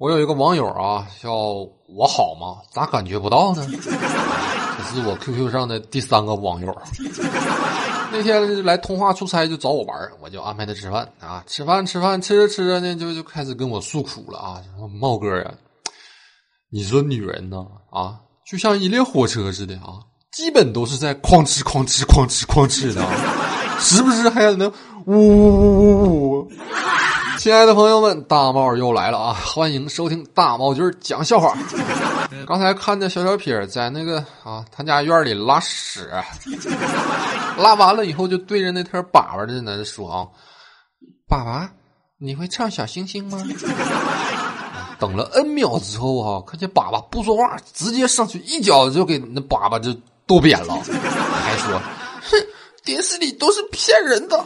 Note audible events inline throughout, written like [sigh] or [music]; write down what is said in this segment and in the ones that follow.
我有一个网友啊，叫我好吗？咋感觉不到呢？这是我 QQ 上的第三个网友。那天来通化出差就找我玩我就安排他吃饭啊，吃饭吃饭吃着吃着呢，就就开始跟我诉苦了啊，说茂哥啊，你说女人呢啊，就像一列火车似的啊，基本都是在哐哧哐哧哐哧哐哧的，时不时还能呜呜呜呜呜。亲爱的朋友们，大帽又来了啊！欢迎收听大帽君讲笑话。[laughs] 刚才看见小小撇在那个啊，他家院里拉屎，拉完了以后就对着那条粑粑在那说啊：“粑粑，你会唱小星星吗？”等了 N 秒之后啊，看见粑粑不说话，直接上去一脚就给那粑粑就跺扁了，还说：“哼，电视里都是骗人的。”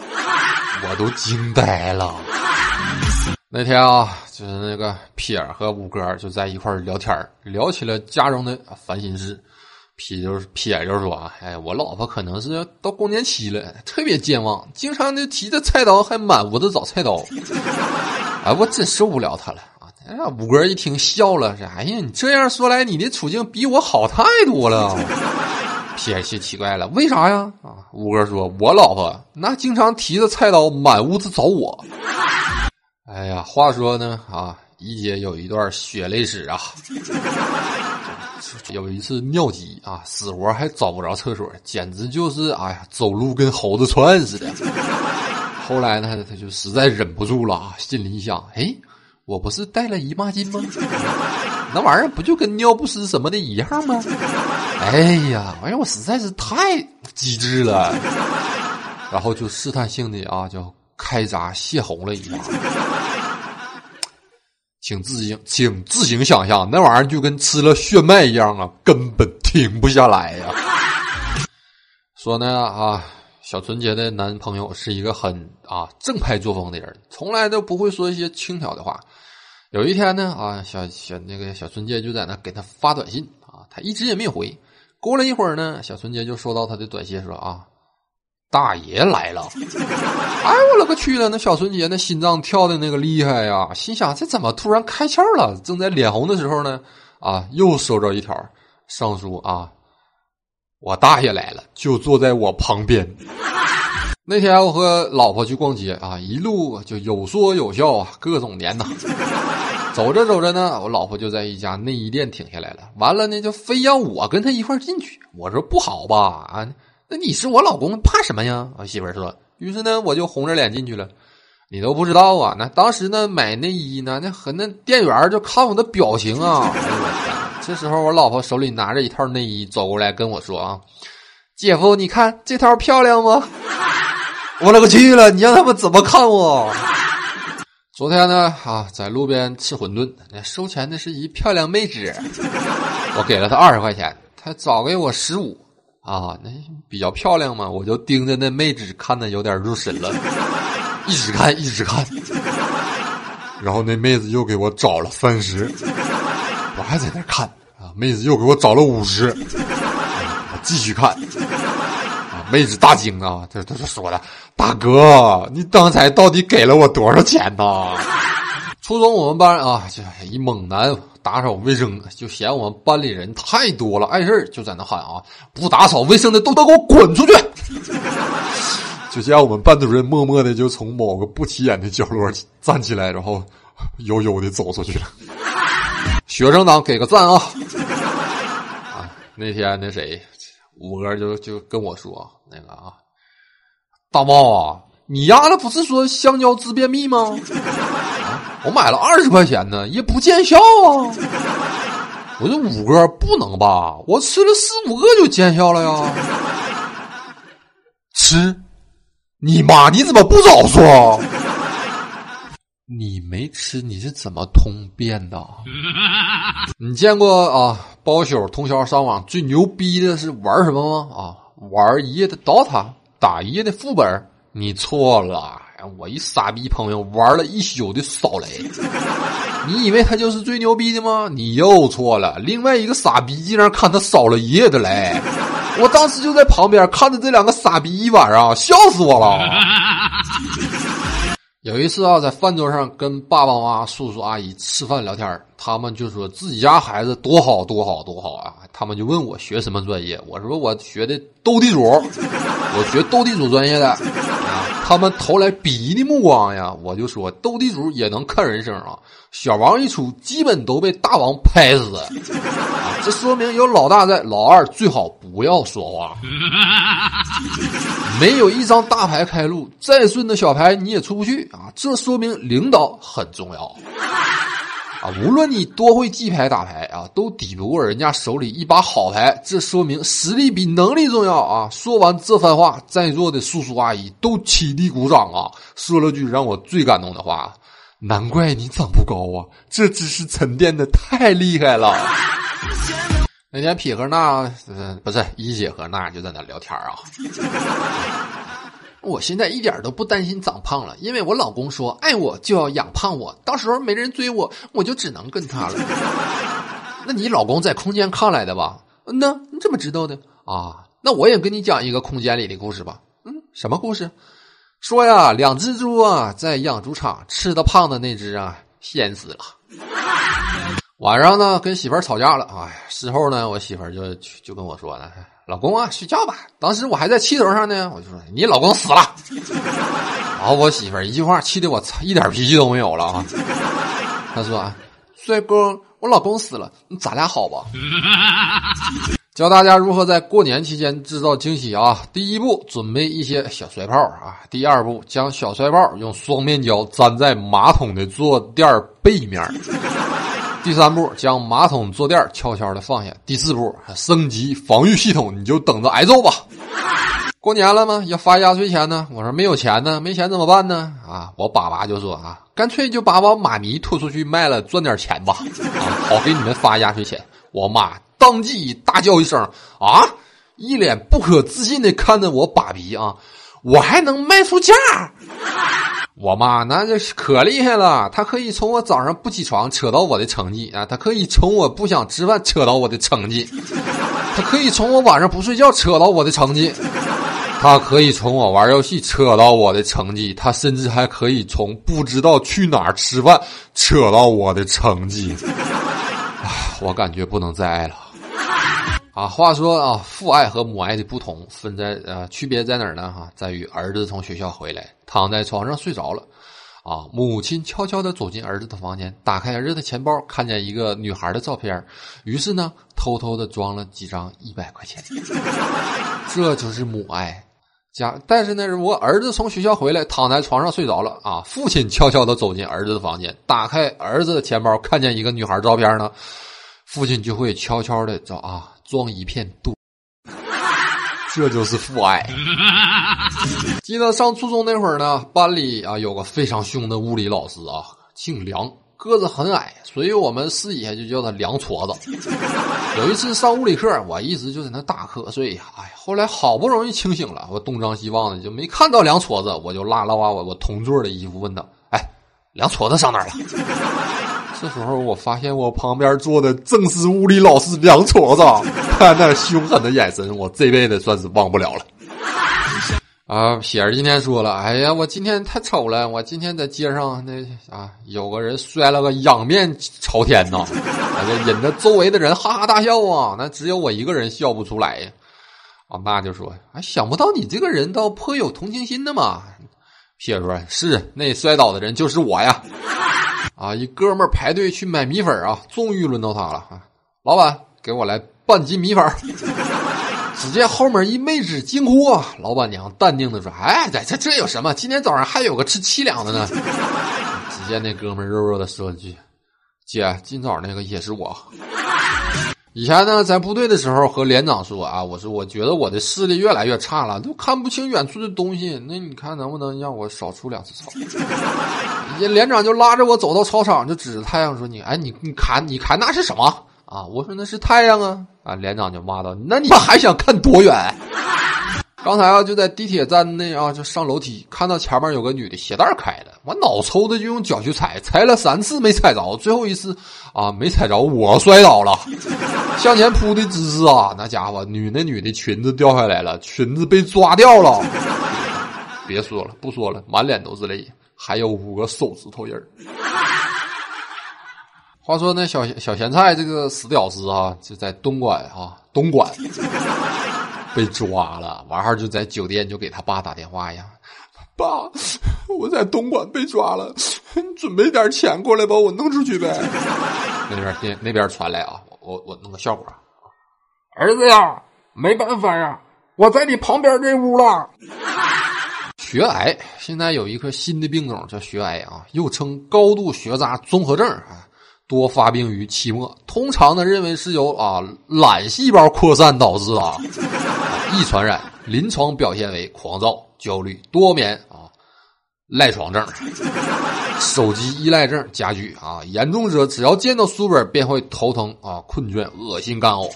我都惊呆了。那天啊，就是那个撇儿和五哥就在一块聊天聊起了家中的烦心事。撇就是撇就说啊：“哎，我老婆可能是到更年期了，特别健忘，经常就提着菜刀还满屋子找菜刀。哎，我真受不了她了啊！”五哥一听笑了，说：“哎呀，你这样说来，你的处境比我好太多了。”撇就奇怪了，为啥呀？啊，五哥说：“我老婆那经常提着菜刀满屋子找我。”哎呀，话说呢啊，一姐有一段血泪史啊。[laughs] 有一次尿急啊，死活还找不着厕所，简直就是哎呀，走路跟猴子窜似的。后来呢，他就实在忍不住了啊，心里一想，哎，我不是带了姨妈巾吗？[laughs] 那玩意儿不就跟尿不湿什么的一样吗？哎呀，哎呀，我实在是太机智了。[laughs] 然后就试探性的啊，就开闸泄洪了一样。请自行，请自行想象，那玩意儿就跟吃了血脉一样啊，根本停不下来呀。说呢啊，小纯洁的男朋友是一个很啊正派作风的人，从来都不会说一些轻佻的话。有一天呢啊，小小那个小纯洁就在那给他发短信啊，他一直也没回。过了一会儿呢，小纯洁就收到他的短信说啊。大爷来了！哎，我勒个去了！那小纯洁那心脏跳的那个厉害呀，心想这怎么突然开窍了？正在脸红的时候呢，啊，又收着一条上书啊，我大爷来了，就坐在我旁边。那天我和老婆去逛街啊，一路就有说有笑啊，各种黏呐。走着走着呢，我老婆就在一家内衣店停下来了，完了呢，就非要我跟她一块进去。我说不好吧，啊。那你是我老公，怕什么呀？我媳妇儿说。于是呢，我就红着脸进去了。你都不知道啊？那当时呢，买内衣呢，那和那店员就看我的表情啊。[laughs] 这时候，我老婆手里拿着一套内衣走过来跟我说：“啊，姐夫，你看这套漂亮吗？” [laughs] 我勒个去了！你让他们怎么看我？昨天呢，啊，在路边吃馄饨，那收钱的是一漂亮妹纸，我给了她二十块钱，她早给我十五。啊，那比较漂亮嘛，我就盯着那妹子看的有点入神了，一直看一直看，然后那妹子又给我找了三十，我还在那看啊，妹子又给我找了五十，我继续看，妹子大惊啊，她她就说了，大哥，你刚才到底给了我多少钱呢？初中我们班啊，就一猛男。打扫卫生就嫌我们班里人太多了，碍事就在那喊啊！不打扫卫生的都都给我滚出去！[laughs] 就这样，我们班主任默默的就从某个不起眼的角落站起来，然后悠悠的走出去了。学生党给个赞啊！啊，那天那谁五哥就就跟我说那个啊，大茂啊，你丫的不是说香蕉治便秘吗？我买了二十块钱呢，也不见效啊！我这五个不能吧？我吃了四五个就见效了呀！吃？你妈！你怎么不早说？你没吃，你是怎么通便的？[laughs] 你见过啊？包宿通宵上网最牛逼的是玩什么吗？啊，玩一夜的 DOTA，打一夜的副本？你错了。我一傻逼朋友玩了一宿的扫雷，你以为他就是最牛逼的吗？你又错了。另外一个傻逼竟然看他扫了一夜的雷，我当时就在旁边看着这两个傻逼一晚上，笑死我了。[laughs] 有一次啊，在饭桌上跟爸爸妈妈、叔叔阿姨吃饭聊天他们就说自己家孩子多好多好多好啊。他们就问我学什么专业，我说我学的斗地主，我学斗地主专业的。啊，他们投来鄙夷的目光呀，我就说斗地主也能看人生啊。小王一出，基本都被大王拍死。[laughs] 这说明有老大在，老二最好不要说话。[laughs] 没有一张大牌开路，再顺的小牌你也出不去啊！这说明领导很重要 [laughs] 啊！无论你多会记牌打牌啊，都抵不过人家手里一把好牌。这说明实力比能力重要啊！说完这番话，在座的叔叔阿姨都起立鼓掌啊！说了句让我最感动的话：难怪你长不高啊！这知识沉淀的太厉害了。那天撇和那，不是一姐和那就在那聊天啊。我现在一点都不担心长胖了，因为我老公说爱我就要养胖我，到时候没人追我，我就只能跟他了。[laughs] 那你老公在空间看来的吧？嗯呐，你怎么知道的啊？那我也跟你讲一个空间里的故事吧。嗯，什么故事？说呀，两只猪啊，在养猪场吃的胖的那只啊，先死了。晚上呢，跟媳妇儿吵架了。哎，事后呢，我媳妇儿就就跟我说了：“老公啊，睡觉吧。”当时我还在气头上呢，我就说：“你老公死了。[laughs] ”然后我媳妇儿一句话，气得我操，一点脾气都没有了啊。她说：“啊，帅哥，我老公死了，咱俩好吧？” [laughs] 教大家如何在过年期间制造惊喜啊！第一步，准备一些小摔炮啊。第二步，将小摔炮用双面胶粘在马桶的坐垫背面。第三步，将马桶坐垫悄悄的放下。第四步，升级防御系统，你就等着挨揍吧。过年了吗？要发压岁钱呢。我说没有钱呢，没钱怎么办呢？啊，我爸爸就说啊，干脆就把我妈咪拖出去卖了，赚点钱吧。啊，好给你们发压岁钱。我妈当即大叫一声啊，一脸不可置信的看着我爸比啊，我还能卖出价？我妈那就是可厉害了，她可以从我早上不起床扯到我的成绩啊，她可以从我不想吃饭扯到我的成绩，她可以从我晚上不睡觉扯到我的成绩，她可以从我玩游戏扯到我的成绩，她甚至还可以从不知道去哪儿吃饭扯到我的成绩。我感觉不能再爱了。啊，话说啊，父爱和母爱的不同分在呃，区别在哪儿呢？哈，在于儿子从学校回来，躺在床上睡着了，啊，母亲悄悄的走进儿子的房间，打开儿子的钱包，看见一个女孩的照片，于是呢，偷偷的装了几张一百块钱，[laughs] 这就是母爱。家，但是呢，如果儿子从学校回来，躺在床上睡着了，啊，父亲悄悄的走进儿子的房间，打开儿子的钱包，看见一个女孩照片呢，父亲就会悄悄的找啊。装一片肚，这就是父爱。[laughs] 记得上初中那会儿呢，班里啊有个非常凶的物理老师啊，姓梁，个子很矮，所以我们私底下就叫他梁矬子。有一次上物理课，我一直就在那打瞌睡呀，哎，后来好不容易清醒了，我东张西望的就没看到梁矬子，我就拉了拉我我同桌的衣服，问他：“哎，梁矬子上哪儿了？”这时候我发现我旁边坐的正是物理老师梁矬子，他那凶狠的眼神，我这辈子算是忘不了了。啊，撇儿今天说了，哎呀，我今天太丑了，我今天在街上那啊，有个人摔了个仰面朝天呐，这引得周围的人哈哈大笑啊，那只有我一个人笑不出来呀。我妈就说，哎，想不到你这个人倒颇有同情心的嘛。撇说，是那摔倒的人就是我呀。啊！一哥们儿排队去买米粉啊，终于轮到他了啊！老板，给我来半斤米粉。只见后面一妹纸惊呼！老板娘淡定的说：“哎，这这这有什么？今天早上还有个吃七两的呢。”只见那哥们儿肉肉的说一句：“姐，今早那个也是我。”以前呢，在部队的时候和连长说啊，我说我觉得我的视力越来越差了，都看不清远处的东西。那你看能不能让我少出两次操？[laughs] 连长就拉着我走到操场，就指着太阳说：“你哎，你你看，你看那是什么啊？”我说：“那是太阳啊！”啊，连长就骂道：“那你还想看多远？”刚才啊，就在地铁站内啊，就上楼梯，看到前面有个女的鞋带开了，我脑抽的就用脚去踩，踩了三次没踩着，最后一次啊没踩着，我摔倒了，[laughs] 向前扑的姿势啊，那家伙女那女的裙子掉下来了，裙子被抓掉了，别说了，不说了，满脸都是泪。还有五个手指头印儿。话说那小小咸菜这个死屌丝啊，就在东莞啊，东莞被抓了，完后就在酒店就给他爸打电话呀，爸，我在东莞被抓了，你准备点钱过来把我弄出去呗。[laughs] 那边那那边传来啊，我我弄个效果，儿子呀，没办法呀，我在你旁边这屋了。血癌现在有一个新的病种叫血癌啊，又称高度学渣综合症啊。多发病于期末，通常呢认为是由啊懒细胞扩散导致啊，[laughs] 易传染，临床表现为狂躁、焦虑、多眠啊，赖床症，手机依赖症加剧啊，严重者只要见到书本便会头疼啊、困倦、恶心干呕，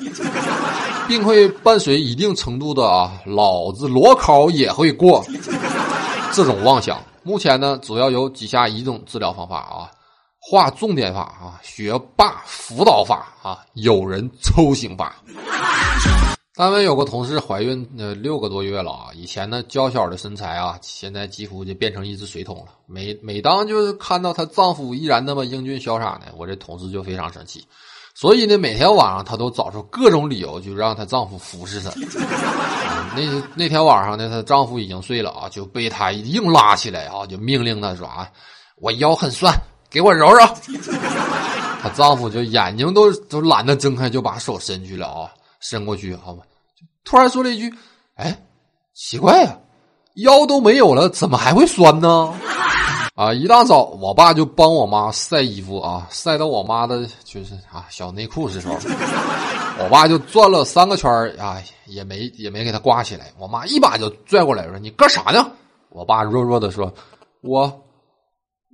并会伴随一定程度的啊，老子裸考也会过这种妄想。目前呢，主要有以下一种治疗方法啊。画重点法啊，学霸辅导法啊，有人抽醒法。单位有个同事怀孕呃六个多月了啊，以前呢娇小的身材啊，现在几乎就变成一只水桶了。每每当就是看到她丈夫依然那么英俊潇洒呢，我这同事就非常生气。所以呢，每天晚上她都找出各种理由，就让她丈夫服侍她。那那天晚上呢，她丈夫已经睡了啊，就被她硬拉起来啊，就命令她说啊，我腰很酸。给我揉揉，[laughs] 她丈夫就眼睛都都懒得睁开，就把手伸去了啊，伸过去，好吗？突然说了一句：“哎，奇怪呀，腰都没有了，怎么还会酸呢？”啊，一大早，我爸就帮我妈晒衣服啊，晒到我妈的就是啊小内裤的时候，我爸就转了三个圈啊，也没也没给她挂起来，我妈一把就拽过来说：“你干啥呢？”我爸弱弱的说：“我，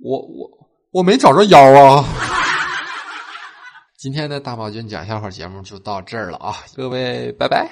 我，我。”我没找着腰啊！今天的大宝君讲笑话节目就到这儿了啊，各位拜拜。